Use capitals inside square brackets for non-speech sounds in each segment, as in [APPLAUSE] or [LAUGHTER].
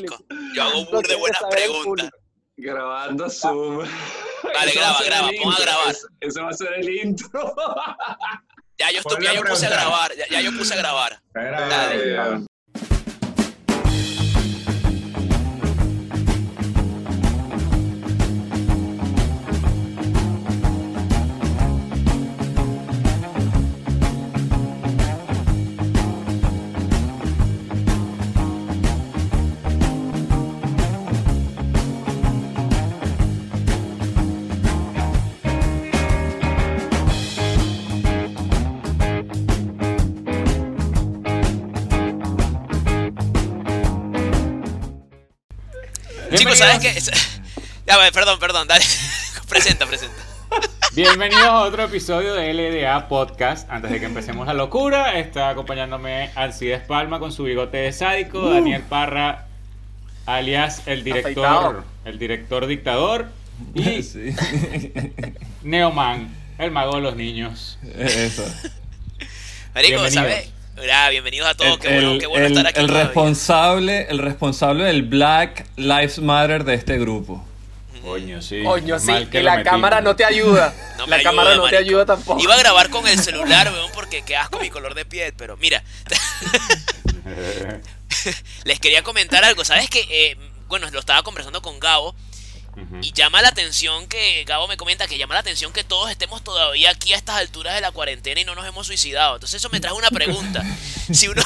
marico. Yo hago burde tiene que buenas preguntas. Grabando Zoom. Dale, Eso graba, graba, pon a grabar. Eso, va a ser el intro. Ya yo, ya puse a grabar, ya, ya yo puse a grabar. Espera, Dale. ya. Chicos, ¿sabes qué? [LAUGHS] Ya, bueno, perdón, perdón, dale. [LAUGHS] presenta, presenta. Bienvenidos a otro episodio de LDA Podcast. Antes de que empecemos la locura, está acompañándome Alcides Palma con su bigote de sádico, Daniel Parra, alias el director, Afeitado. el director dictador, y [LAUGHS] Sí. Neoman, el mago de los niños. Eso. Marico. Mira, bienvenidos a todos, El, qué bueno, el- qué bueno el- estar aquí. el todavía. responsable, el responsable del Black Lives Matter de este grupo. Coño, sí. Coño, sí, que y la cámara no te ayuda. No la ayuda, cámara no te ayuda tampoco. Iba a grabar con el celular, weón, porque qué asco mi color de piel, pero mira, [LAUGHS] [LAUGHS] les quería comentar algo. ¿Sabes que eh, Bueno, lo estaba conversando con Gabo Y llama la atención que Gabo me comenta que llama la atención que todos estemos todavía aquí a estas alturas de la cuarentena y no nos hemos suicidado. Entonces eso me trae una pregunta. [LAUGHS] Si uno,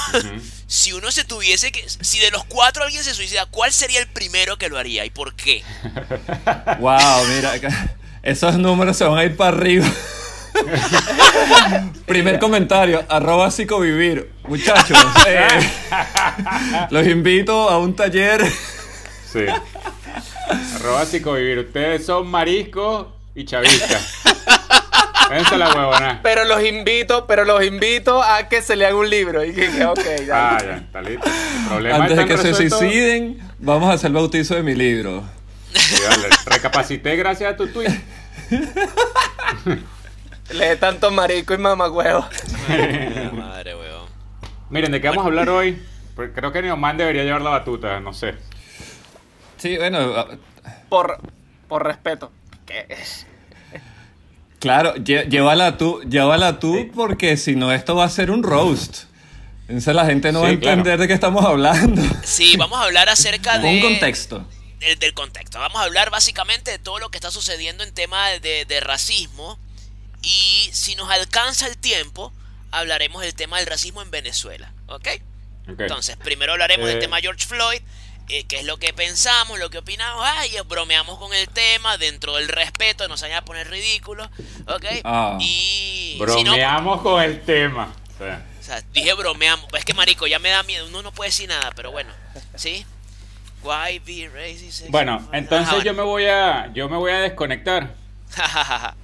si uno se tuviese que, si de los cuatro alguien se suicida, ¿cuál sería el primero que lo haría y por qué? [LAUGHS] Wow, mira, esos números se van a ir para arriba. [LAUGHS] Primer comentario, arroba psicovivir. Muchachos, eh, los invito a un taller. Sí. Arroba psicovivir. Ustedes son mariscos y chavistas. [LAUGHS] Esa es la huevona. Pero los invito, pero los invito a que se lean un libro. Y que, que, ok, ya. Ah, ya, está listo. El problema Antes de que se suiciden, vamos a hacer el bautizo de mi libro. Sí, vale. Recapacité gracias a tu tweet. [LAUGHS] Lee tanto marico y mamagüevo. [LAUGHS] Madre, weón. Miren, ¿de qué vamos a hablar hoy? Porque creo que Neoman debería llevar la batuta, no sé. Sí, bueno, Por, por respeto. ¿Qué es? claro, lle- llévala tú, llévala tú, porque si no, esto va a ser un roast. Entonces la gente no va a Sí, claro. entender de qué estamos hablando. Sí, vamos a hablar acerca de... Un contexto. del, del contexto. Vamos a hablar básicamente de todo lo que está sucediendo en tema de, de racismo. Y si nos alcanza el tiempo, hablaremos del tema del racismo en Venezuela. ¿Ok? Ok. Entonces, primero hablaremos del Eh. tema George Floyd. Eh, qué es lo que pensamos, lo que opinamos. Ay, bromeamos con el tema dentro del respeto, no se vayan a poner ridículos. ¿Ok? Ah. Y. si no, Bromeamos con el tema. O sea, o sea, dije bromeamos. Es que, marico, ya me da miedo. Uno no puede decir nada, pero bueno. ¿Sí? Why be racist? Bueno, Ajá, entonces yo bueno. me voy a yo me voy a desconectar. [LAUGHS]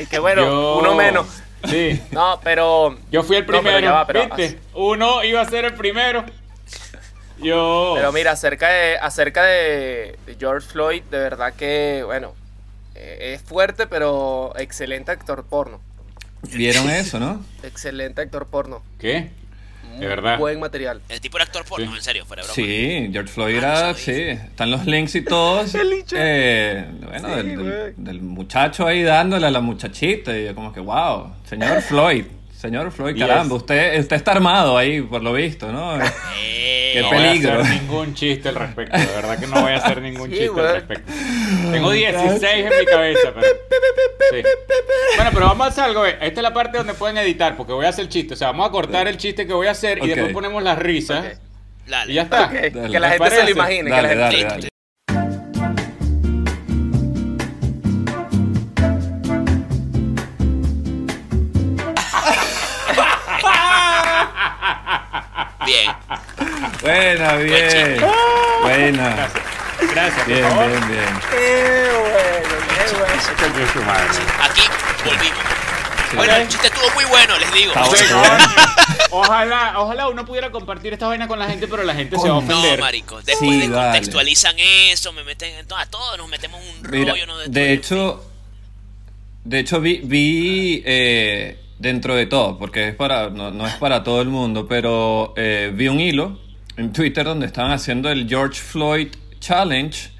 Y que bueno, Yo- uno menos. Sí. No, pero. Yo fui el No, pero primero, ya va, pero- ¿viste? Uno iba a ser el primero. Yo Pero mira, acerca de, acerca de, George Floyd, de verdad que, bueno, eh, es fuerte, pero excelente actor porno. ¿Vieron eso, no? Excelente actor porno. ¿Qué? De verdad. Buen material. El tipo era actor porno, Sí. en serio, fuera de broma. Sí, George Floyd Ah, era, sí, están los links y todos. [LAUGHS] Eh, bueno, Sí, del, del- del muchacho ahí dándole a la muchachita y yo como que, wow, señor Floyd, señor Floyd, Yes. caramba, usted, usted está armado ahí por lo visto, ¿no? [LAUGHS] Eh, Qué no peligro. voy a hacer ningún chiste al respecto, de verdad que no voy a hacer [LAUGHS] ningún Sí, chiste güey. al respecto. Tengo 16 en mi cabeza, pero sí. Bueno, pero vamos a hacer algo, eh. esta es la parte donde pueden editar, porque voy a hacer el chiste, o sea, vamos a cortar el chiste que voy a hacer y Ok. después ponemos las risas Ok. dale. y ya está. Ok, Dale. que la ¿Les gente se lo imagine. que Dale, la gente- dale, dale. Buena, bien. Buena. Gracias, Bien, por favor. bien, bien. Qué bueno, qué bueno. Aquí volvimos. Sí. Bueno, el chiste estuvo muy bueno, les digo. Ojalá, ojalá uno pudiera compartir esta vaina con la gente, pero la gente se va a Coño. No, ofender. marico. Después Sí, de vale. contextualizan eso, me meten en todo, a todos nos metemos en un Mira, rollo, ¿no? de hecho, de hecho vi, vi eh, dentro de todo, porque es para, no, no es para todo el mundo, pero eh, vi un hilo en Twitter donde estaban haciendo el George Floyd Challenge,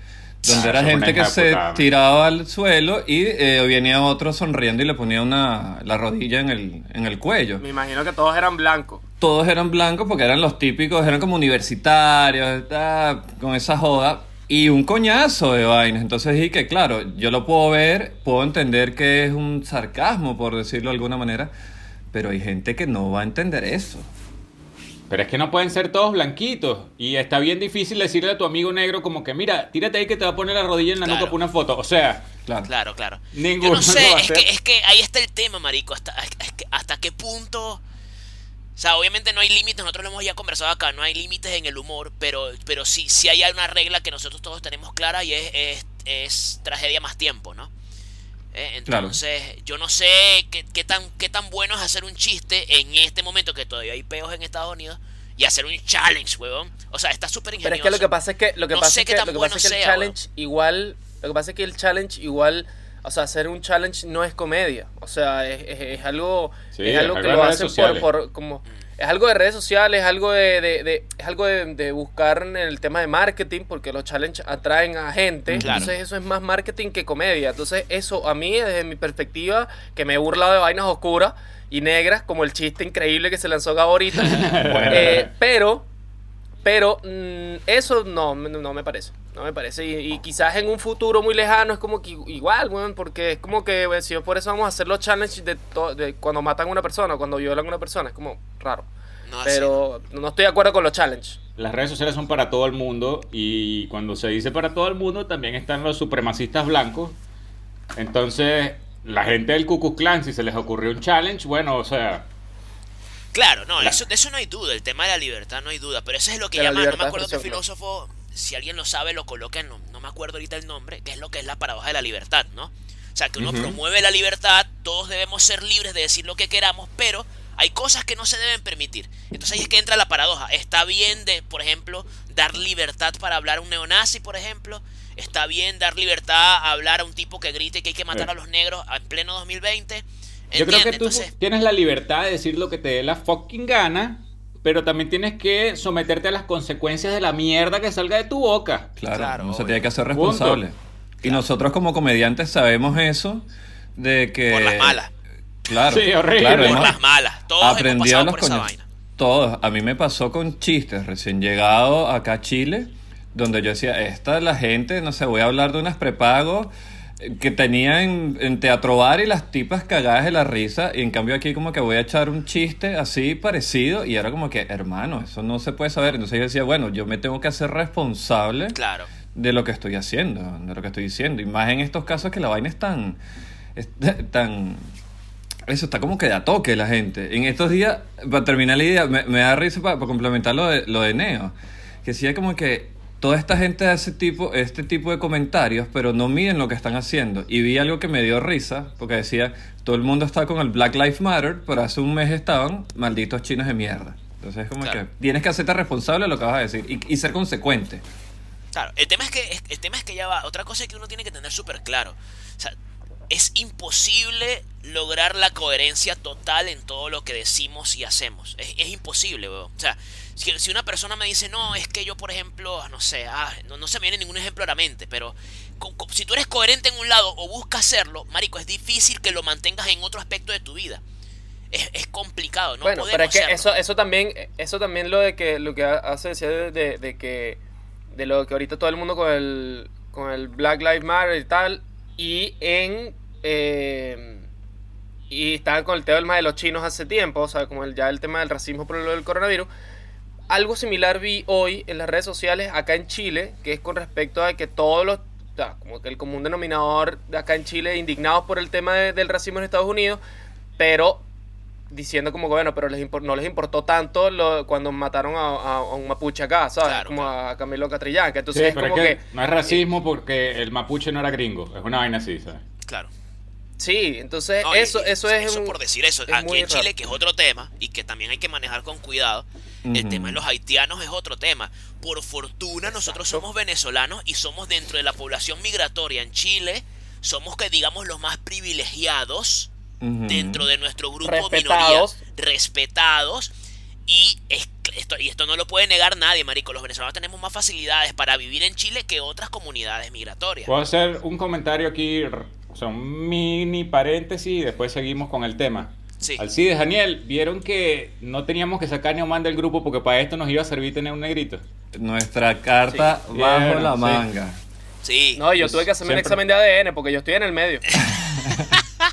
donde Ah, era gente que se tiraba al suelo y eh, venía otro sonriendo y le ponía una, la rodilla en el, en el cuello. Me imagino que todos eran blancos. Todos eran blancos porque eran los típicos, eran como universitarios, ah, con esa joda. Y un coñazo de vainas. Entonces dije que, claro, yo lo puedo ver, puedo entender que es un sarcasmo, por decirlo de alguna manera, pero hay gente que no va a entender eso. Pero es que no pueden ser todos blanquitos. Y está bien difícil decirle a tu amigo negro como que, mira, tírate ahí que te va a poner la rodilla en la Claro. nuca para una foto. O sea, Claro. Claro, claro. Ninguno Yo no [LAUGHS] sé, es que, es que ahí está el tema, marico. Hasta, es que hasta qué punto... O sea, obviamente no hay límites, nosotros lo hemos ya conversado acá, no hay límites en el humor, pero, pero sí, sí hay una regla que nosotros todos tenemos clara y es, es, es tragedia más tiempo, ¿no? Eh, Claro. Entonces, yo no sé qué, qué tan, qué tan bueno es hacer un chiste en este momento que todavía hay peos en Estados Unidos y hacer un challenge, huevón. O sea, está súper Pero ingenioso. es que lo que pasa es que lo que No pasa sé es qué que, tan lo que, bueno pasa es que el sea, challenge igual, lo que pasa es que el challenge igual, o sea, hacer un challenge no es comedia, o sea, es, es- es algo Sí, es algo que lo hacen por, por como es algo de redes sociales, es algo de, de- de- es algo de, de buscar en el tema de marketing, porque los challenges atraen a gente, Claro. entonces eso es más marketing que comedia. Entonces, eso a mí, desde mi perspectiva, que me he burlado de vainas oscuras y negras, como el chiste increíble que se lanzó ahorita. [LAUGHS] Eh, pero, pero mm, eso no, no me parece. No me parece. Y, y quizás en un futuro muy lejano es como que igual, weón, porque es como que si por eso vamos a hacer los challenges de, cuando matan a una persona, cuando violan a una persona, es como raro. No, Pero no estoy de acuerdo con los challenges. las redes sociales son para todo el mundo. Y cuando se dice para todo el mundo, también están los supremacistas blancos. Entonces, la gente del Ku Klux Klan, si se les ocurrió un challenge, bueno, o sea, Claro, no, eso, de eso no hay duda, el tema de la libertad no hay duda, pero eso es lo que llaman, no me acuerdo qué filósofo, si alguien lo sabe, lo coloca, no, no me acuerdo ahorita el nombre, que es lo que es la paradoja de la libertad, ¿no? O sea, que uno promueve la libertad, todos debemos ser libres de decir lo que queramos, pero hay cosas que no se deben permitir. Entonces ahí es que entra la paradoja. Está bien de, por ejemplo, dar libertad para hablar a un neonazi, por ejemplo. Está bien dar libertad a hablar a un tipo que grite que hay que matar a los negros en pleno 2020. Yo creo que tú Entonces, tienes la libertad de decir lo que te dé la fucking gana, pero también tienes que someterte a las consecuencias de la mierda que salga de tu boca. Claro, Claro, uno se tiene que hacer responsable. Y nosotros como comediantes sabemos eso de que... por las malas. Claro, Sí, horrible. claro, Por hemos las malas. Todos hemos pasado los por esa vaina. Todos. A mí me pasó con chistes recién llegado acá a Chile, donde yo decía, esta la gente, no sé, voy a hablar de unas prepago eh, que tenía en, en Teatro Bar y las tipas cagadas de la risa, y en cambio aquí como que voy a echar un chiste así parecido, y era como que, hermano, eso no se puede saber. Entonces yo decía, bueno, yo me tengo que hacer responsable Claro. de lo que estoy haciendo, de lo que estoy diciendo. Y más en estos casos que la vaina es tan. es [LAUGHS] tan eso está como que da toque la gente. En estos días, para terminar la idea, me, me da risa para, complementar lo de, lo de Neo. Que decía como que toda esta gente hace tipo, este tipo de comentarios, pero no miden lo que están haciendo. Y vi algo que me dio risa, porque decía, todo el mundo está con el Black Lives Matter, pero hace un mes estaban malditos chinos de mierda. Entonces es como Claro. que tienes que hacerte responsable de lo que vas a decir y, y ser consecuente. Claro, el tema es que es- el tema es que ya va. Otra cosa que uno tiene que tener súper claro. O sea, es imposible lograr la coherencia total en todo lo que decimos y hacemos. Es, es imposible, weón. O sea, si, si una persona me dice, no, es que yo, por ejemplo, no sé, ah, no, no se me viene ningún ejemplo a la mente, pero co- co- si tú eres coherente en un lado o buscas hacerlo, marico, es difícil que lo mantengas en otro aspecto de tu vida. Es, es complicado, no bueno, podemos pero es que serlo. eso, eso también, eso también lo de que lo que hace decía de, de- de que de lo que ahorita todo el mundo con el con el Black Lives Matter y tal y en eh, y estaban con el tema de los chinos hace tiempo, o sea, como el, ya el tema del racismo por lo del coronavirus. Algo similar vi hoy en las redes sociales acá en Chile, que es con respecto a que todos los, o sea, como que el común denominador de acá en Chile, indignados por el tema de- del racismo en Estados Unidos, pero diciendo como que bueno, pero les no les importó tanto lo- cuando mataron a, a- a un mapuche acá, ¿sabes? Claro, como claro. a Camilo Catrillanca. Sí, Entonces es pero como es que, que, no es racismo porque el mapuche no era gringo. Es una vaina así, ¿sabes? Claro. Sí, entonces No, eso, y eso es eso un- por decir eso. es Aquí en Chile, raro. que es otro tema y que también hay que manejar con cuidado, el tema de los haitianos es otro tema. Por fortuna, nosotros somos venezolanos y somos dentro de la población migratoria en Chile. Somos que digamos los más privilegiados dentro de nuestro grupo Respetados. minoría, respetados. Y es esto, y esto no lo puede negar nadie, marico. Los venezolanos tenemos más facilidades para vivir en Chile que otras comunidades migratorias. Puedo hacer un comentario aquí, sea, un mini paréntesis y después seguimos con el tema. Sí. Alcides, Daniel, ¿vieron que no teníamos que sacar ni a Oman del grupo porque para esto nos iba a servir tener un negrito? Nuestra carta Sí. bajo Vieron, la manga. Sí. No, yo tuve que hacerme un examen de ADN porque yo estoy en el medio. [LAUGHS]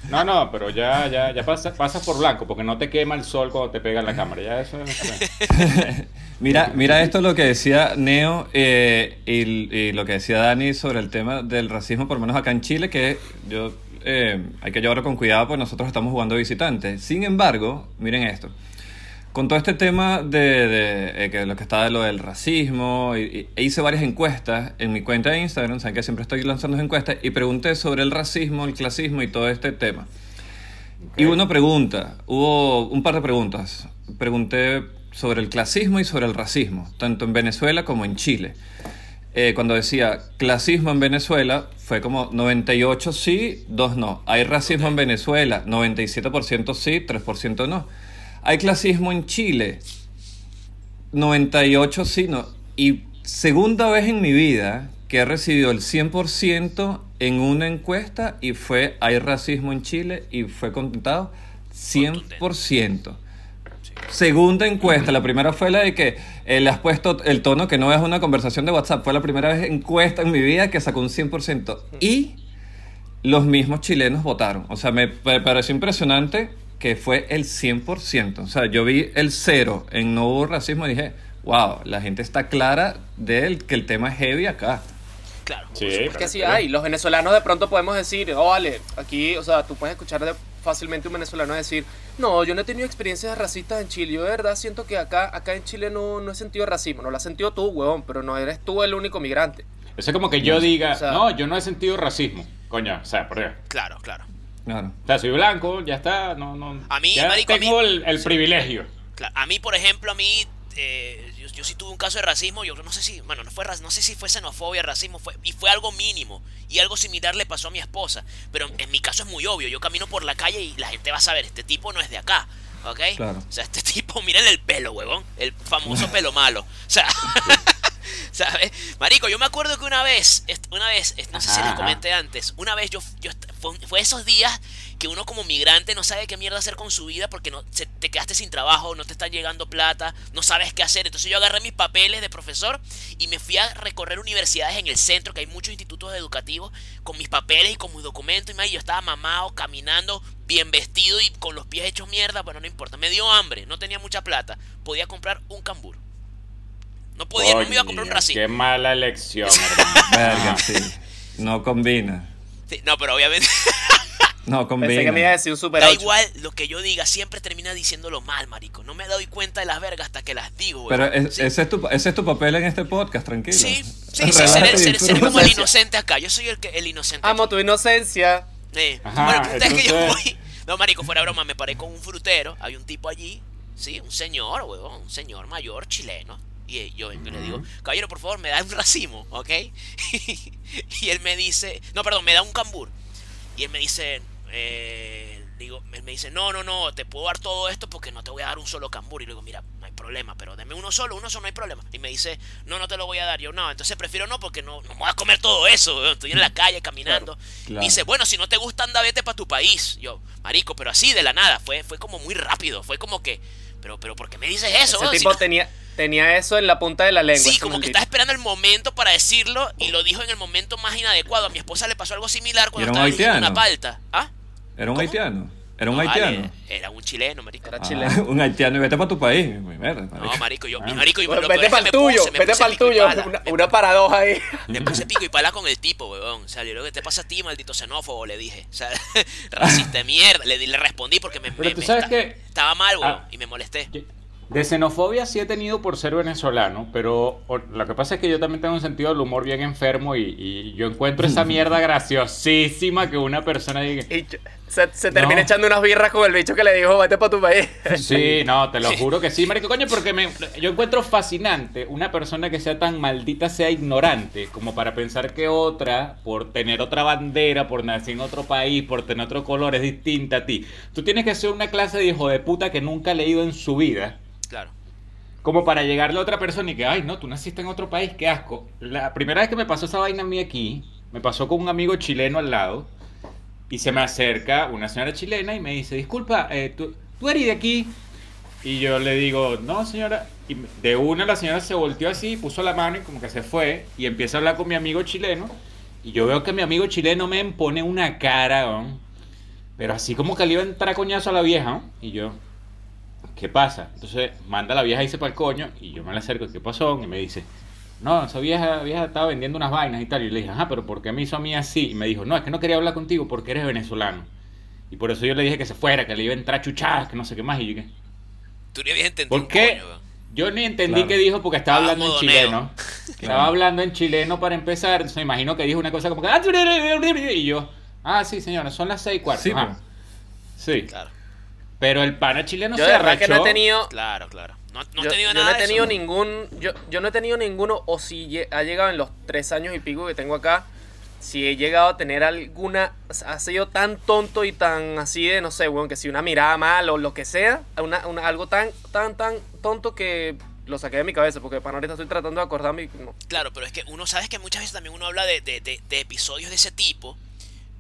No, no, pero ya, ya, ya pasa- pasas por blanco porque no te quema el sol cuando te pega en la [LAUGHS] cámara. Ya eso es... [LAUGHS] Mira, mira esto lo que decía Neo eh, y, y lo que decía Dani sobre el tema del racismo, por lo menos acá en Chile, que yo eh, hay que llevarlo con cuidado porque nosotros estamos jugando visitantes. Sin embargo, miren esto. Con todo este tema de, de, eh, que lo que está de lo del racismo, y, y- e hice varias encuestas en mi cuenta de Instagram, saben que siempre estoy lanzando encuestas, y pregunté sobre el racismo, el clasismo y todo este tema. Y una pregunta, hubo un par de preguntas. Pregunté sobre el clasismo y sobre el racismo, tanto en Venezuela como en Chile. Eh, cuando decía clasismo en Venezuela, fue como 98 sí, 2 no. Hay racismo en Venezuela, 97% sí, 3% no. Hay clasismo en Chile, 98 sí, no. Y segunda vez en mi vida que he recibido el 100% en una encuesta y fue hay racismo en Chile y fue contentado 100%. Segunda encuesta, la primera fue la de que eh, le has puesto el tono que no es una conversación de WhatsApp. Fue la primera vez encuesta en mi vida que sacó un 100%. Y los mismos chilenos votaron. O sea, me, pareció impresionante que fue el 100%. O sea, yo vi el cero en no hubo racismo y dije, wow, la gente está clara de que el tema es heavy acá. Claro. Sí, Es que sí hay. Los venezolanos de pronto podemos decir, oh, vale, aquí, o sea, tú puedes escuchar de- fácilmente un venezolano decir, no, yo no he tenido experiencias racistas en Chile. Yo de verdad siento que acá, acá en Chile no, no he sentido racismo. No lo has sentido tú, huevón, pero no eres tú el único migrante. Eso es como que yo diga, O sea- no, yo no he sentido racismo. Coño, o sea, por Dios. Claro, claro. Claro. O sea, soy blanco, ya está, no, no. A mí, ya marico, a tengo mí- el, el privilegio. Claro, A mí, por ejemplo, a mí, eh, yo, yo sí tuve un caso de racismo, yo no sé si, bueno, no fue no sé si fue xenofobia, racismo, fue, y fue algo mínimo, y algo similar le pasó a mi esposa, pero en mi caso es muy obvio, yo camino por la calle y la gente va a saber, este tipo no es de acá, ¿ok? Claro. O sea, este tipo, miren el pelo, huevón, el famoso [LAUGHS] pelo malo, o sea... [LAUGHS] ¿Sabes? Marico, yo me acuerdo que una vez, una vez, no sé si les comenté antes, una vez yo, yo fue, fue esos días que uno como migrante no sabe qué mierda hacer con su vida porque no, se- te quedaste sin trabajo, no te está llegando plata, no sabes qué hacer. Entonces yo agarré mis papeles de profesor y me fui a recorrer universidades en el centro, que hay muchos institutos educativos, con mis papeles y con mis documentos. Y man, yo estaba mamado, caminando, bien vestido y con los pies hechos mierda, pero no importa. Me dio hambre, no tenía mucha plata. Podía comprar un cambur. No podía, no me iba a comprar un racimo. Qué mala elección, [LAUGHS] hermano. Verga, sí. No combina. Sí, no, pero obviamente [LAUGHS] No combina. Pensé que me iba a decir un super da 8. igual lo que yo diga, siempre termina diciéndolo mal, marico. No me doy cuenta de las vergas hasta que las digo, Pero es- Sí. ese, es tu, ese es tu papel en este podcast, tranquilo. Sí, sí, sí, ser, ser- ser como el inocente acá. Yo soy el, que, el inocente. Amo aquí. tu inocencia. Eh, Ajá, bueno, el punto es que yo entonces- voy. No, marico, fuera broma, me paré con un frutero. Hay un tipo allí, sí, un señor, huevón, un señor mayor chileno. Y eh, yo vengo y le digo, caballero, por favor, me da un racimo, ¿ok? [LAUGHS] y él me dice, no, perdón, me da un cambur. Y él me dice, eh, digo, él me dice, no, no, no, te puedo dar todo esto porque no te voy a dar un solo cambur. Y le digo, mira, no hay problema, pero deme uno solo, uno solo, no hay problema. Y me dice, no, no te lo voy a dar. Yo, no, entonces prefiero no porque no, no me voy a comer todo eso, estoy en la calle caminando. Claro. Dice, bueno, si no te gusta, anda, vete para tu país. Yo, marico, pero así de la nada, fue, fue como muy rápido, fue como que, pero, pero, ¿por qué me dices eso? Ese? Si tipo no- tenía, tenía eso en la punta de la lengua. Sí, como que estaba esperando el momento para decirlo y lo dijo en el momento más inadecuado. A mi esposa le pasó algo similar cuando ¿Y era un estaba diciendo una palta. ¿Ah? Era un ¿Cómo? haitiano. Era un No, vale, haitiano. era un chileno, marico. Era Ah, chileno. un haitiano y vete para tu país. Muy mierda, marico. No, marico, yo, mi Ah. marico, yo Bueno, lo vete que para el tuyo, puse- vete para el tuyo. Una, una paradoja ahí. Me puse pico y pala con el tipo, weón. O sea, le digo, ¿qué te pasa a ti, maldito xenófobo? Le dije. O sea, [LAUGHS] racista de mierda. Le, le respondí porque me, Pero me- tú me sabes que- estaba mal, weón. Ah. Y me molesté. De xenofobia sí he tenido por ser venezolano, pero lo que pasa es que yo también tengo un sentido del humor bien enfermo y, y yo encuentro esa [LAUGHS] mierda graciosísima que una persona diga. Se, se termina No. echando unas birras con el bicho que le dijo, vete para tu país. Sí, [LAUGHS] no, te lo juro que sí, marico, coño, porque me, yo encuentro fascinante una persona que sea tan maldita, sea ignorante, como para pensar que otra, por tener otra bandera, por nacer en otro país, por tener otro color, es distinta a ti. Tú tienes que ser una clase de hijo de puta que nunca ha leído en su vida Claro. como para llegarle a otra persona y que, ay, no, tú naciste en otro país, qué asco. La primera vez que me pasó esa vaina a mí aquí, me pasó con un amigo chileno al lado y se me acerca una señora chilena y me dice, disculpa, eh, ¿tú, ¿tú eres de aquí? Y yo le digo, no, señora. Y de una la señora se volteó así, puso la mano y como que se fue y empieza a hablar con mi amigo chileno. Y yo veo que mi amigo chileno me pone una cara, ¿no? pero así como que le iba a entrar a coñazo a la vieja. ¿no? Y yo, ¿qué pasa? Entonces manda la vieja y se para el coño y yo me le acerco, ¿qué pasó? Y me dice, no, esa vieja, vieja estaba vendiendo unas vainas y tal. Y le dije, ajá, pero ¿por qué me hizo a mí así? Y me dijo, no, es que no quería hablar contigo porque eres venezolano. Y por eso yo le dije que se fuera, que le iba a entrar chuchadas, que no sé qué más. Y yo, ¿qué? Tú ni habías entendido. ¿Por qué? coño. Yo ni entendí Claro. qué dijo porque estaba Ah, hablando en chileno. [LAUGHS] Estaba hablando en chileno para empezar. Entonces me imagino que dijo una cosa como que... "Ah, Y yo, ah, sí, señora, son las seis y cuarto. Sí, Ajá. pues. Sí. Claro, Pero el pana chileno Yo se de verdad que no he arrechó. tenido. claro, claro. No, no yo, he tenido yo nada no he de tenido eso. ningún. Yo, yo no he tenido ninguno, o si ha llegado en los tres años y pico que tengo acá. Si he llegado a tener alguna. Ha sido tan tonto y tan así de, no sé, weón, que si una mirada mal o lo que sea. Una, una- algo tan, tan, tan tonto que lo saqué de mi cabeza. Porque para ahorita estoy tratando de acordarme y no. Claro, pero es que uno sabes que muchas veces también uno habla de, de- de- de episodios de ese tipo,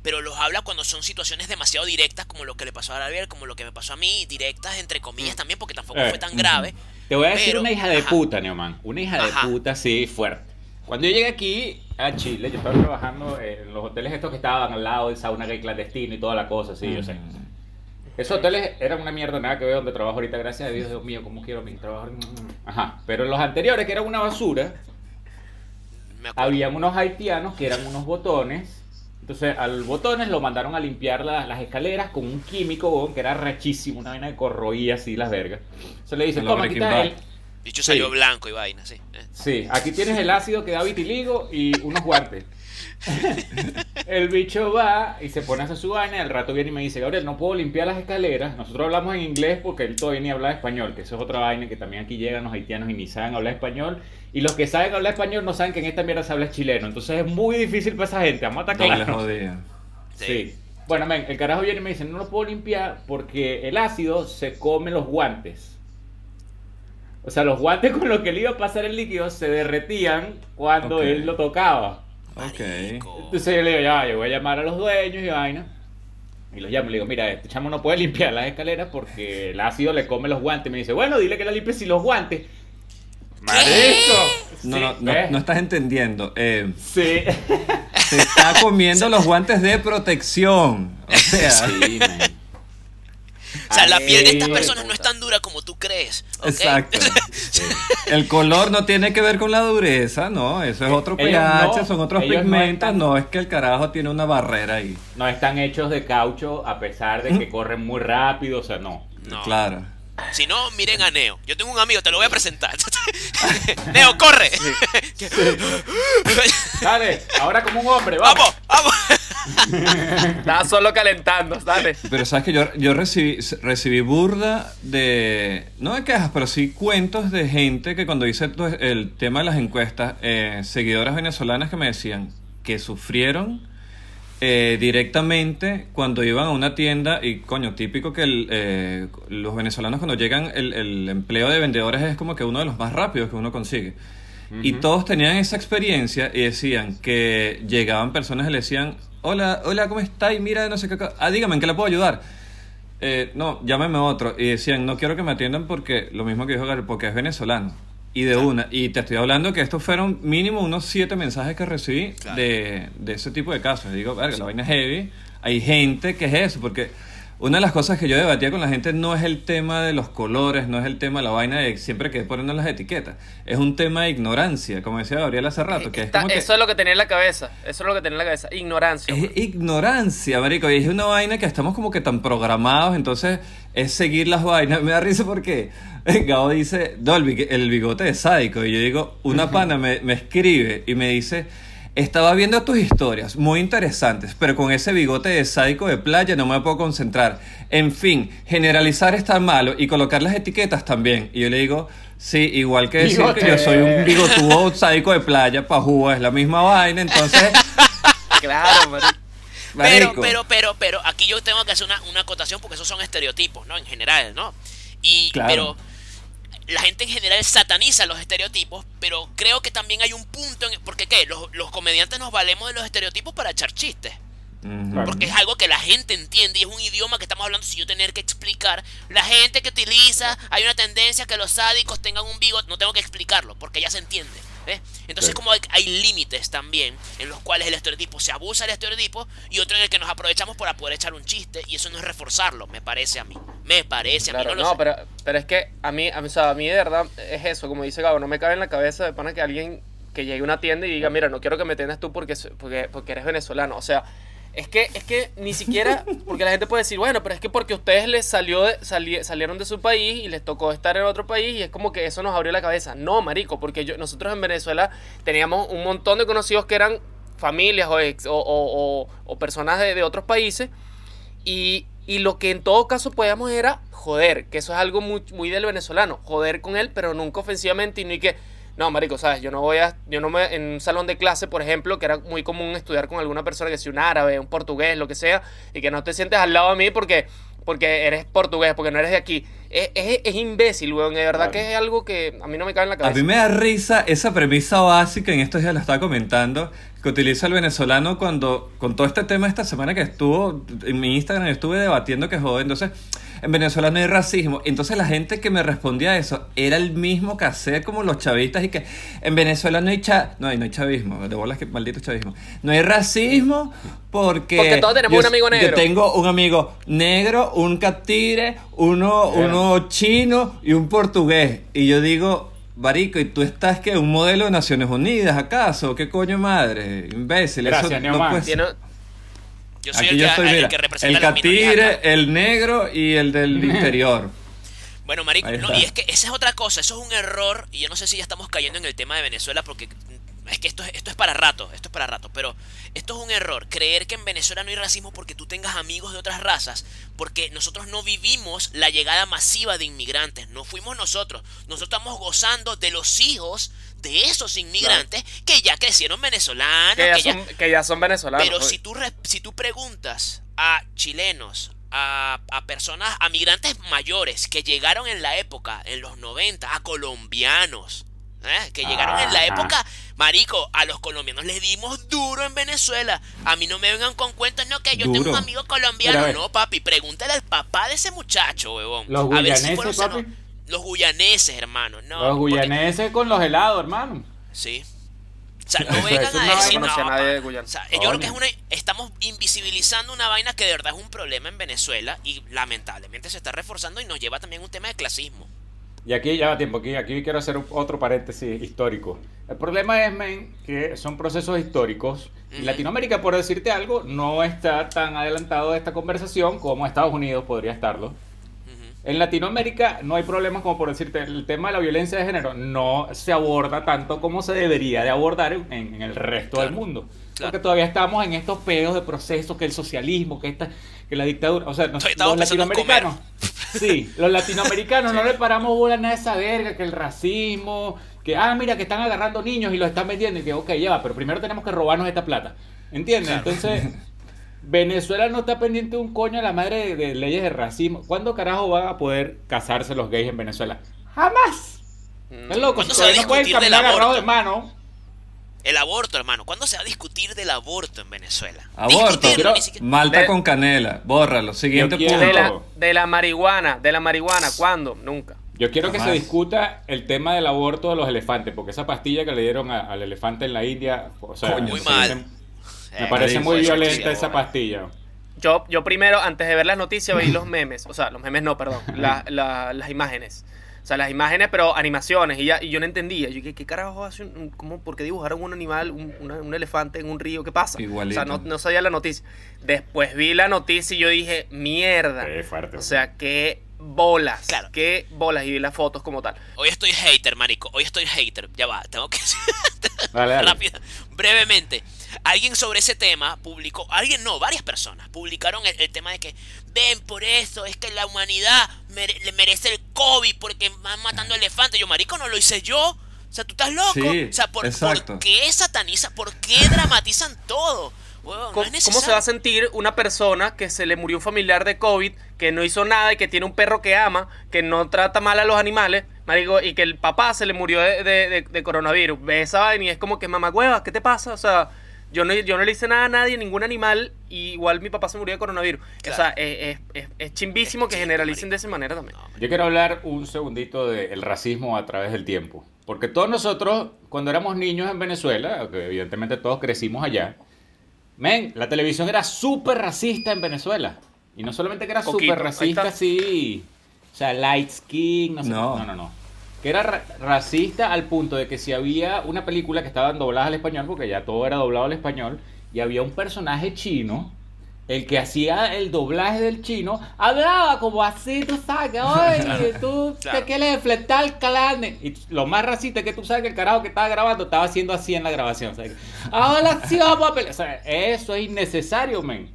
pero los habla cuando son situaciones demasiado directas, como lo que le pasó a Gabriel, como lo que me pasó a mí, directas entre comillas también, porque tampoco Eh, fue tan grave. Te voy a decir Pero- una hija de ajá. puta, Neoman. Una hija Ajá. de puta, sí, fuerte. Cuando yo llegué aquí a Chile, yo estaba trabajando en los hoteles estos que estaban al lado del sauna gay clandestino y toda la cosa, sí, yo sé. Mm. Esos hoteles eran una mierda, nada que ver donde trabajo ahorita, gracias a Dios, Dios mío, cómo quiero mi trabajo. Ajá, pero los anteriores, que eran una basura, habían unos haitianos que eran unos botones. Entonces, al botones lo mandaron a limpiar las, las escaleras con un químico, weón, que era rechísimo, una vaina que corroía así las vergas. Se le dice, A la toma, aquí Breaking está Bad. el... Dicho Sí. salió blanco y vaina, sí. eh. Sí, aquí tienes el ácido que da vitiligo y unos guantes. [LAUGHS] el bicho va y se pone a hacer su vaina y al rato viene y me dice, Gabriel, no puedo limpiar las escaleras. Nosotros hablamos en inglés porque él todavía ni habla español, que eso es otra vaina que también aquí llegan los haitianos y ni saben hablar español. Y los que saben hablar español no saben que en esta mierda se habla chileno. Entonces es muy difícil para esa gente, vamos a claros. jodida. Sí. Sí. Bueno, men, el carajo viene y me dice, no lo puedo limpiar porque el ácido se come los guantes. O sea, los guantes [LAUGHS] con los que le iba a pasar el líquido se derretían cuando él lo tocaba. Ok. Entonces yo le digo, ya, yo voy a llamar a los dueños y vaina. Y los llamo y le digo, mira, este chamo no puede [LAUGHS] limpiar las escaleras porque el ácido le come los guantes. Me dice, bueno, dile que la limpie sin los guantes. ¡Marico! No, Sí, no, no, estás entendiendo. Eh, Sí. se está comiendo los guantes de protección. O [LAUGHS] sea, Sí, man. O sea, la piel de estas personas no es tan dura como tú crees. ¿ok? exacto. [LAUGHS] El color no tiene que ver con la dureza, no. Eso es otro Ellos pH, no, son otros no pigmentos. están- No es que el carajo tiene una barrera ahí. No están hechos de caucho a pesar de que corren muy rápido, o sea, no. No. Claro. Si no, miren a Neo. Yo tengo un amigo, te lo voy a presentar. [LAUGHS] Neo, corre. [LAUGHS] Dale, ahora como un hombre, vamos. vamos, vamos. [LAUGHS] Estaba solo calentando, ¿sabes? Pero sabes que yo, yo recibí, recibí burda de, no de quejas, pero sí cuentos de gente que cuando hice todo el tema de las encuestas, eh, seguidoras venezolanas que me decían que sufrieron eh, directamente cuando iban a una tienda y coño, típico que el, eh, los venezolanos cuando llegan el, el empleo de vendedores es como que uno de los más rápidos que uno consigue. Y todos tenían esa experiencia y decían que llegaban personas y le decían, hola, hola, ¿cómo está? Y mira, no sé qué, ah, dígame, ¿en qué le puedo ayudar? Eh, no, llámeme otro. Y decían, no quiero que me atiendan porque, lo mismo que dijo Gabriel, porque es venezolano. Y de una, y te estoy hablando que estos fueron mínimo unos siete mensajes que recibí Claro. de, de ese tipo de casos. Y digo, verga, la vaina es heavy. Hay gente que es eso, porque una de las cosas que yo debatía con la gente no es el tema de los colores, no es el tema de la vaina de siempre que poniendo las etiquetas. Es un tema de ignorancia, como decía Gabriel hace rato, que es. Eso es lo que tenía en la cabeza. Eso es lo que tenía en la cabeza. Ignorancia. Es ignorancia, marico. Y es una vaina que estamos como que tan programados, entonces es seguir las vainas. Me da risa porque Gabo dice, el bigote de sádico. Y yo digo, una pana me, me escribe y me dice, estaba viendo tus historias, muy interesantes, pero con ese bigote de sádico de playa no me puedo concentrar. En fin, generalizar está malo y colocar las etiquetas también. Y yo le digo, sí, igual que decir que yo soy un bigotudo sádico de playa, pajúa, es la misma vaina, entonces... [LAUGHS] Claro, marico. Pero, pero, pero, pero, aquí yo tengo que hacer una, una acotación porque esos son estereotipos, ¿no? En general, ¿no? Y, Claro. pero la gente en general sataniza los estereotipos, pero creo que también hay un punto en... Porque qué, los, los comediantes nos valemos de los estereotipos para echar chistes. Porque es algo que la gente entiende y es un idioma que estamos hablando sin yo tener que explicar. La gente que utiliza, hay una tendencia que los sádicos tengan un bigote, no tengo que explicarlo, porque ya se entiende. ¿Ves? Entonces Sí. como hay, hay límites también en los cuales el estereotipo se abusa del estereotipo y otro en el que nos aprovechamos para poder echar un chiste y eso no es reforzarlo, me parece a mí. Me parece a mí, no no, sé. pero, pero es que a mí, a mí, o sea, a mí de verdad es eso, como dice Gabo, no me cabe en la cabeza de pana que alguien que llegue a una tienda y diga, mira, no quiero que me atiendas tú porque, porque, porque eres venezolano. O sea, es que, es que ni siquiera, porque la gente puede decir, bueno, pero es que porque ustedes les salió de- sali- salieron de su país y les tocó estar en otro país y es como que eso nos abrió la cabeza. No, marico, porque nosotros en Venezuela teníamos un montón de conocidos que eran familias o, o, o- personas de, de otros países y, y lo que en todo caso podíamos era joder, que eso es algo muy, muy del venezolano, joder con él, pero nunca ofensivamente y no y que, no, marico, sabes, yo no voy a, yo no me, en un salón de clase, por ejemplo, que era muy común estudiar con alguna persona que sea un árabe, un portugués, lo que sea, y que no te sientes al lado de mí porque, porque eres portugués, porque no eres de aquí. Es, es, es imbécil, weón, de verdad Claro. que es algo que a mí no me cae en la A cabeza. mí me da risa esa premisa básica, en estos días la estaba comentando, que utiliza el venezolano cuando, con todo este tema esta semana que estuvo, en mi Instagram estuve debatiendo que joder, entonces, en Venezuela no hay racismo. Entonces la gente que me respondía a eso era el mismo que hacer como los chavistas y que en Venezuela no hay cha no hay, no hay chavismo, de bolas que maldito chavismo. No hay racismo porque... Porque todos tenemos yo- un amigo negro. Yo tengo un amigo negro, un catire, uno, Yeah. uno chino y un portugués. Y yo digo, Barico, ¿y tú estás que un modelo de Naciones Unidas acaso? ¿Qué coño madre? Imbécil. Gracias, eso Neomar. puede ser. Yo soy Aquí el yo que, estoy, el mira, que representa el catire, el negro y el del interior. Bueno, marico, no, y es que esa es otra cosa, eso es un error, y yo no sé si ya estamos cayendo en el tema de Venezuela, porque es que esto, es- esto es para rato, esto es para rato, pero esto es un error, creer que en Venezuela no hay racismo porque tú tengas amigos de otras razas, porque nosotros no vivimos la llegada masiva de inmigrantes, no fuimos nosotros, nosotros estamos gozando de los hijos de esos inmigrantes que ya crecieron venezolanos, que, ya que ya- son, que ya son venezolanos. pero oye. si tú, re- si tú preguntas a chilenos, a, a personas, a migrantes mayores que llegaron en la época, en los 90, a colombianos, ¿eh? que llegaron en la época, marico, a los colombianos les dimos duro en Venezuela. A mí no me vengan con cuentos, no, que yo tengo un amigo colombiano. No, papi, pregúntale al papá de ese muchacho, huevón. Los A ver si fueron. Los guyaneses, hermano. No, Los porque- guyaneses con los helados, hermano. Sí. O sea, no vengan eso a decir no, a nadie de pana. Guyana. O sea, yo creo que es una estamos invisibilizando una vaina que de verdad es un problema en Venezuela y lamentablemente se está reforzando y nos lleva también a un tema de clasismo. Y aquí ya va tiempo, aquí, aquí quiero hacer otro paréntesis histórico. El problema es, men, que son procesos históricos. Y. Latinoamérica, por decirte algo, no está tan adelantado de esta conversación como Estados Unidos podría estarlo. En Latinoamérica no hay problemas como por decirte, el tema de la violencia de género no se aborda tanto como se debería de abordar en, en el resto del mundo. claro. Porque todavía estamos en estos peos de procesos, que el socialismo, que esta, que la dictadura, o sea, nos- los latinoamericanos, sí, los latinoamericanos [LAUGHS] no le paramos bola a nada de esa verga, que el racismo, que, ah, mira, que están agarrando niños y los están vendiendo, y que, ok, ya va, pero primero tenemos que robarnos esta plata, ¿entiendes? Entonces... [LAUGHS] Venezuela no está pendiente de un coño a la madre de, de leyes de racismo. ¿Cuándo carajo van a poder casarse los gays en Venezuela? ¡Jamás! Mm. Es loco, ¿Cuándo se va a no discutir del agarrados de mano. El aborto, hermano. ¿Cuándo se va a discutir del aborto en Venezuela? Aborto. Ni siquiera- Malta De- con canela. Bórralo. Siguiente Yo quiero- punto. de, la, de la marihuana, de la marihuana, ¿cuándo? Nunca. Yo quiero que se discuta el tema del aborto de los elefantes, porque esa pastilla que le dieron a- al elefante en la India, o sea, Coño, Muy me mal. parece- Me Eh, parece muy violenta esa pastilla. Yo, yo primero, antes de ver las noticias, veí los memes. O sea, los memes no, perdón. la- la- las imágenes. O sea, las imágenes, pero animaciones. Y, ya, y yo no entendía. Yo, ¿qué, qué carajo hace un, un- cómo, ¿Por qué dibujaron un animal, un, una- un elefante en un río? ¿Qué pasa? Igualito. O sea, no, no sabía la noticia. Después vi la noticia y yo dije, mierda. Qué fuerte. O sea, qué bolas. Claro. Qué bolas. Y vi las fotos como tal. Hoy estoy hater, marico. Hoy estoy hater. Ya va, tengo que [LAUGHS] Dale, dale. rápido, brevemente. Alguien sobre ese tema publicó, alguien no, varias personas publicaron el, el tema de que ven por eso es que la humanidad mere- le merece el COVID porque van matando elefantes. Yo, marico, no lo hice yo. O sea, tú estás loco. Sí, o sea, ¿por, exacto. ¿por qué satanizan? ¿Por qué dramatizan todo? No ¿Cómo, cómo se va a sentir una persona que se le murió un familiar de COVID, que no hizo nada y que tiene un perro que ama, que no trata mal a los animales, Marico, y que el papá se le murió de, de- de- de coronavirus. Ve esa vaina y es como que, mamá hueva, ¿qué te pasa? O sea, yo no, yo no le hice nada a nadie, ningún animal, y igual mi papá se murió de coronavirus. O sea, es, es, es, es chimbísimo Es que generalicen de esa manera también. Yo quiero hablar un segundito del racismo a través del tiempo. Porque todos nosotros, cuando éramos niños en Venezuela, que evidentemente todos crecimos allá, men, la televisión era súper racista en Venezuela. Y no solamente que era súper racista, sí. O sea, light skin, no sé. No. No, no, no. Que era ra- racista al punto de que si había una película que estaba doblada al español, porque ya todo era doblado al español, y había un personaje chino, el que hacía el doblaje del chino, hablaba como así, tú sabes, oye, [LAUGHS] tú te quieres enfrentar al carne. Y lo más racista es que tú sabes que el carajo que estaba grabando estaba haciendo así en la grabación. que, Ahora sí vamos a pelear. O sea, eso es innecesario, men.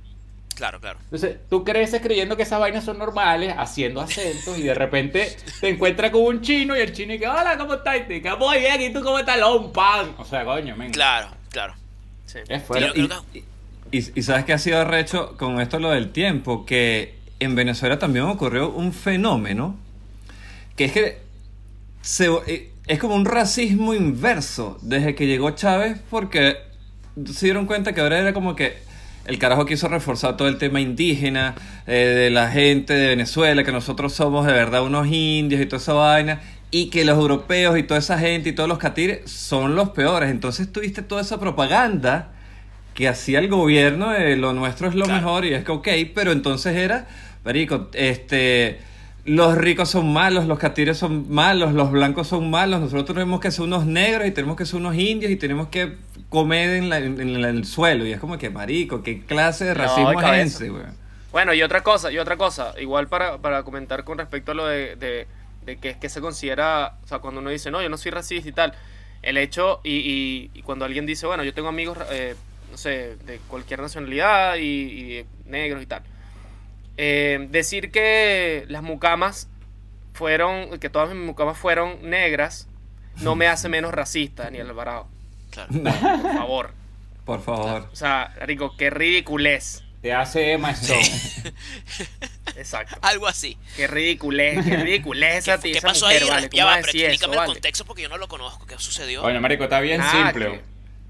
Claro, claro. Entonces, tú creces creyendo que esas vainas son normales, haciendo acentos, y de repente te encuentras con un chino y el chino dice, hola, ¿cómo estás? Y te dice, muy bien, ¿y tú cómo estás? Long pan. O sea, coño, men. Claro, claro. Sí. Es fuerte. que- Y, y sabes que ha sido arrecho con esto lo del tiempo, que en Venezuela también ocurrió un fenómeno, que es que se- eh, es como un racismo inverso desde que llegó Chávez, porque se dieron cuenta que ahora era como que el carajo quiso reforzar todo el tema indígena, eh, de la gente de Venezuela, que nosotros somos de verdad unos indios y toda esa vaina, y que los europeos y toda esa gente y todos los catires son los peores. Entonces tuviste toda esa propaganda que hacía el gobierno de lo nuestro es lo Claro. mejor y es que ok, pero entonces era, marico, este, los ricos son malos, los catires son malos, los blancos son malos, nosotros tenemos que ser unos negros y tenemos que ser unos indios y tenemos que comer en, la- en- en el suelo. Y es como que marico, qué clase de racismo es ese, güey? Bueno, y otra cosa, y otra cosa, igual para, para comentar con respecto a lo de, de, de que, que se considera, o sea, cuando uno dice, no, yo no soy racista y tal, el hecho, y, y, y cuando alguien dice, bueno, yo tengo amigos, eh, no sé, de cualquier nacionalidad y, y negros y tal, eh, decir que las mucamas fueron, que todas mis mucamas fueron negras, no me hace menos racista, Daniel Alvarado, Claro. por favor. Por favor. O sea, Rico, qué ridiculez. Te hace Emma Stone. Exacto. Algo así. Qué ridiculez, qué ridiculez esa, ¿Qué, qué pasó mujer, ahí? vale. Ya ¿Cómo va, pero eso, explícame el vale? contexto porque yo no lo conozco. ¿Qué sucedió? Coño, marico, está bien Nada, simple. que-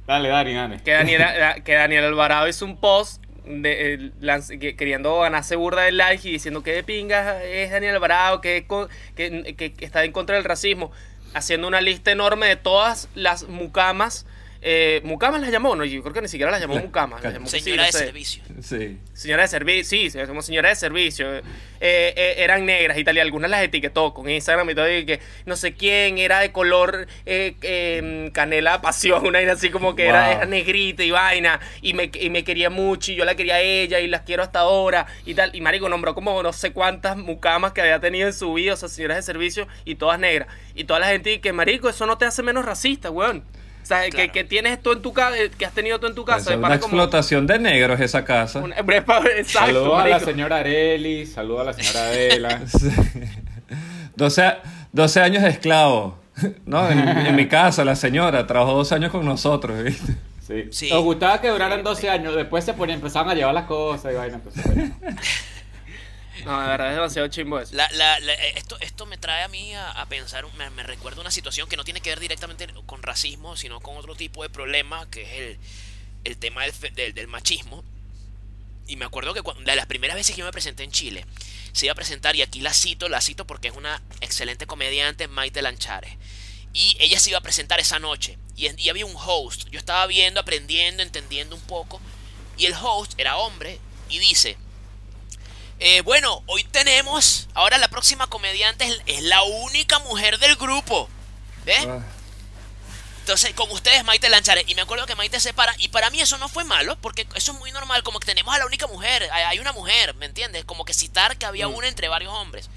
Dale, Dani, dale. Que Daniel, [LAUGHS] que Daniel Alvarado hizo un post de, eh, lanz- que- queriendo ganarse burda de like y diciendo que de pinga es Daniel Alvarado, que, que- que está en contra del racismo, haciendo una lista enorme de todas las mucamas. Eh, mucamas las llamó, no, yo creo que ni siquiera las llamó La- mucamas. las llamó sí, Señora no de sé. servicio. Sí. Señora de servicio, sí, somos señora de servicio. Eh, eh, eran negras y tal, y algunas las etiquetó con Instagram y todo, y que no sé quién era de color eh, eh, canela pasión, una vaina así como que era negrita y vaina, y me, y me quería mucho, y yo la quería a ella, y las quiero hasta ahora, y tal. Y Marico nombró como no sé cuántas mucamas que había tenido en su vida, o sea, señoras de servicio, y todas negras. Y toda la gente, y que Marico, eso no te hace menos racista, weón. O sea, que, Claro. que tienes tú en tu casa, que has tenido tú en tu casa, de una pana como- explotación de negros esa casa. una- [LAUGHS] Exacto, Saludos a la señora Areli, saludos a la señora Adela. [LAUGHS] Sí. 12, 12 años de esclavo. No, en, en mi casa, la señora trabajó dos años con nosotros, ¿viste? Sí. Sí. Nos gustaba que duraran 12 años, después se ponían, empezaban a llevar las cosas y vaina. entonces, bueno. [LAUGHS] No, de verdad es demasiado chimbo eso. La, la- la- eh, esto, esto me trae a mí a, a pensar, me, me recuerda una situación que no tiene que ver directamente con racismo, sino con otro tipo de problema, que es el, el tema del, del, del machismo. Y me acuerdo que cuando, de las primeras veces que yo me presenté en Chile, se iba a presentar, y aquí la cito, la cito porque es una excelente comediante, Maite Lanchares. Y ella se iba a presentar esa noche. Y, y había un host. Yo estaba viendo, aprendiendo, entendiendo un poco. Y el host era hombre y dice, eh, bueno, hoy tenemos, ahora la próxima comediante es, es la única mujer del grupo. ¿Ves? Ah, Entonces, con ustedes Maite Lanchares. Y me acuerdo que Maite se para. Y para mí eso no fue malo, porque eso es muy normal. Como que tenemos a la única mujer. Hay, una mujer, ¿me entiendes? Como que citar que había una entre varios hombres.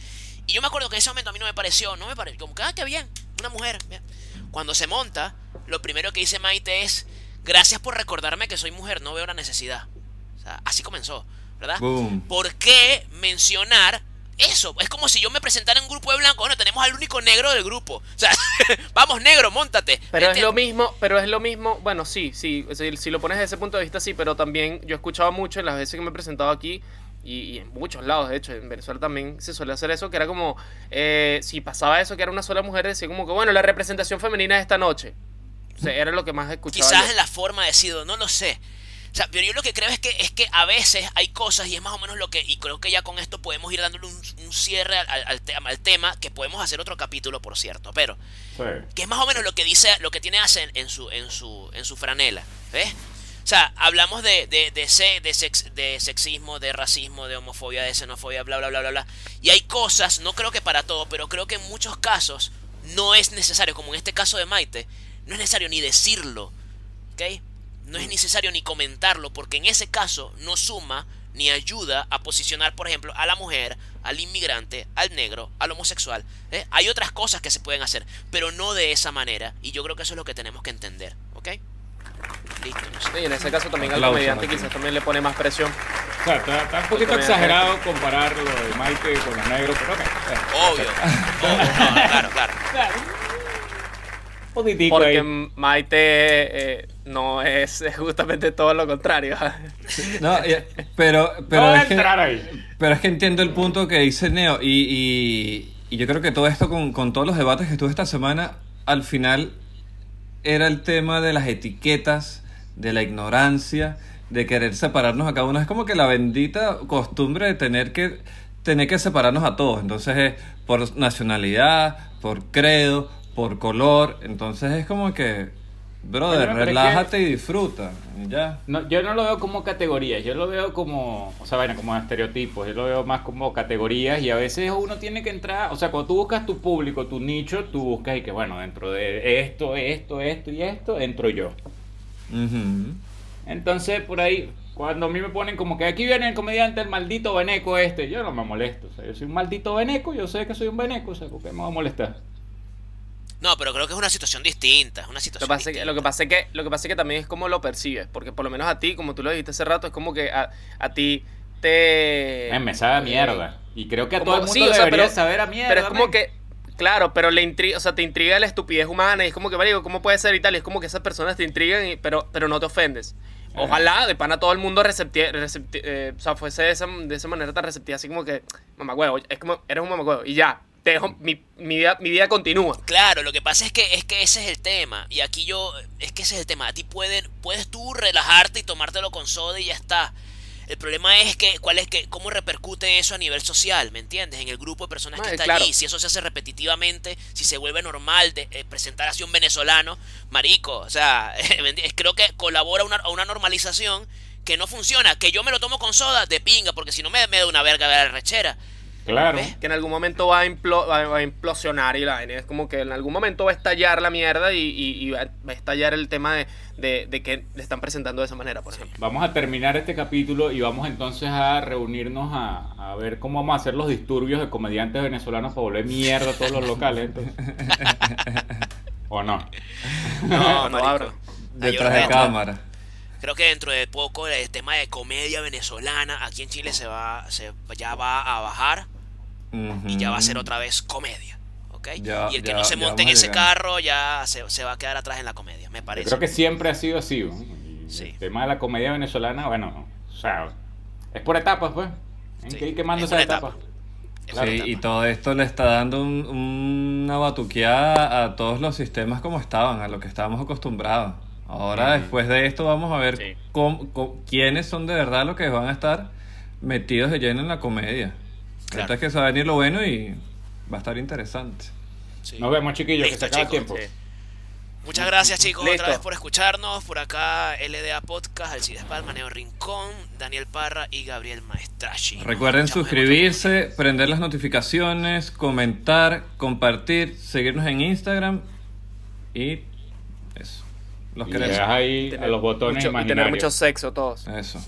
Y yo me acuerdo que en ese momento a mí no me pareció, no me pareció. Como que, ah, qué bien, una mujer. bien. Cuando se monta, lo primero que dice Maite es: Gracias por recordarme que soy mujer, no veo la necesidad. O sea, así comenzó, ¿verdad? Boom. ¿Por qué mencionar eso? Es como si yo me presentara en un grupo de blancos. Bueno, tenemos al único negro del grupo. O sea, [LAUGHS] vamos, negro, montate. Pero es ¿Me lo mismo, pero es lo mismo, bueno, sí, sí, si, si lo pones desde ese punto de vista, sí, pero también yo he escuchado mucho en las veces que me he presentado aquí y, y en muchos lados, de hecho, en Venezuela también se suele hacer eso, que era como, eh, si pasaba eso, que era una sola mujer, decía como que, bueno, la representación femenina de esta noche. O sea, era lo que más escuchaba. Quizás yo. en la forma de decirlo, no lo sé. O sea, pero yo lo que creo es que, es que a veces hay cosas, y es más o menos lo que, y creo que ya con esto podemos ir dándole un, un cierre al, al tema, al tema, que podemos hacer otro capítulo, por cierto, pero Sí. que es más o menos lo que dice, lo que tiene Ace en, en su, en su, en su franela, ¿ves? O sea, hablamos de, de, de, sex- de sexismo, de racismo, de homofobia, de xenofobia, bla, bla, bla, bla, bla. Y hay cosas, no creo que para todo, pero creo que en muchos casos no es necesario, como en este caso de Maite, no es necesario ni decirlo, ¿ok? No es necesario ni comentarlo, porque en ese caso no suma ni ayuda a posicionar, por ejemplo, a la mujer, al inmigrante, al negro, al homosexual. ¿eh? Hay otras cosas que se pueden hacer, pero no de esa manera. Y yo creo que eso es lo que tenemos que entender, ¿ok? Listo, no sé. Sí, en ese caso también al comediante quizás también le pone más presión. O sea, está, está un poquito exagerado comparar lo de Maite con los negros, pero ok. Obvio, obvio, no, claro, claro. [LAUGHS] Positivo Porque ahí. Maite eh, no es, es justamente todo lo contrario. [LAUGHS] No, pero, pero no es que, entrar ahí. pero es que entiendo el punto que dice Neo y, y, y yo creo que todo esto con, con todos los debates que estuve esta semana, al final era el tema de las etiquetas, de la ignorancia, de querer separarnos a cada uno. Es como que la bendita costumbre de tener que tener que separarnos a todos. Entonces es por nacionalidad, por credo, por color. Entonces es como que, brother, es que- relájate y disfruta. ya. No, yo no lo veo como categorías, yo lo veo como, o sea, bueno, como estereotipos, yo lo veo más como categorías y a veces uno tiene que entrar, o sea, cuando tú buscas tu público, tu nicho, tú buscas y que, bueno, dentro de esto, esto, esto y esto, entro yo. Entonces, por ahí, cuando a mí me ponen como que aquí viene el comediante, el maldito veneco este, yo no me molesto, o sea, yo soy un maldito veneco, yo sé que soy un veneco, o sea, ¿por qué me va a molestar? No, pero creo que es una situación distinta, es una Lo que, situación pasa es que, distinta. lo, que pasa es que, lo que pasa es que también es como lo percibes, porque por lo menos a ti, como tú lo dijiste hace rato, es como que a, a ti te... Eh, me sabe a mierda. Y creo que a como- todo el mundo sí, o sea, debería pero- saber a mierda. Pero es como men. que, claro, pero le intriga, o sea, te intriga la estupidez humana y es como que, marico, ¿cómo puede ser y tal? Y es como que esas personas te intrigan, y- pero, pero no te ofendes. Ojalá de pana todo el mundo recepti recepti- eh, o sea, fuese de esa, de esa manera tan receptiva, así como que, mamá huevo, es como, eres un mamá huevo, y ya, te dejo, mi, mi, vida, mi vida continúa. Claro, lo que pasa es que es que ese es el tema. Y aquí yo, es que ese es el tema. A ti pueden, puedes tú relajarte y tomártelo con soda y ya está. El problema es que, ¿cuál es que, cómo repercute eso a nivel social, ¿me entiendes? En el grupo de personas que está claro. allí. Si eso se hace repetitivamente, si se vuelve normal de eh, presentar así un venezolano, marico. O sea, [LAUGHS] creo que colabora a una, a una normalización que no funciona. Que yo me lo tomo con soda, de pinga, porque si no me, me da una verga de la rechera. Claro. ¿Ves? Que en algún momento va a, implo- va a implosionar y la vaina. Es como que en algún momento va a estallar la mierda y, y- y va a estallar el tema de, de- de que le están presentando de esa manera, por ejemplo. Vamos a terminar este capítulo y vamos entonces a reunirnos a, a ver cómo vamos a hacer los disturbios de comediantes venezolanos para volver mierda a todos los locales. entonces. [LAUGHS] ¿O no? No, No, abro. Detrás de cámara. Creo que dentro de poco el tema de comedia venezolana aquí en Chile se va, se, ya va a bajar y ya va a ser otra vez comedia. ¿ok? Ya- y el que ya- no se monte en ese carro ya se, se va a quedar atrás en la comedia, me Yo parece. creo que siempre ha sido así. Sí. El tema de la comedia venezolana, bueno, o sea, es por etapas, pues. Hay Sí, que ir quemando es esas etapas. etapa. Claro. Sí, y todo esto le está dando un- una batuqueada a todos los sistemas como estaban, a lo que estábamos acostumbrados. Ahora, después de esto, vamos a ver Sí. cómo- cómo- quiénes son de verdad los que van a estar metidos de lleno en la comedia. Claro. Ahorita es que se va a venir lo bueno y va a estar interesante. Sí. Nos vemos, chiquillos, Listo, que se acaba el tiempo. Sí. Muchas gracias chicos Listo. otra vez por escucharnos. Por acá LDA Podcast, Alcides Palma, Neo Rincón, Daniel Parra y Gabriel Maestrachi. Recuerden suscribirse, prender las notificaciones, comentar, compartir, seguirnos en Instagram y eso. Los queremos. ahí a los botones mucho- y tener mucho sexo todos. Eso.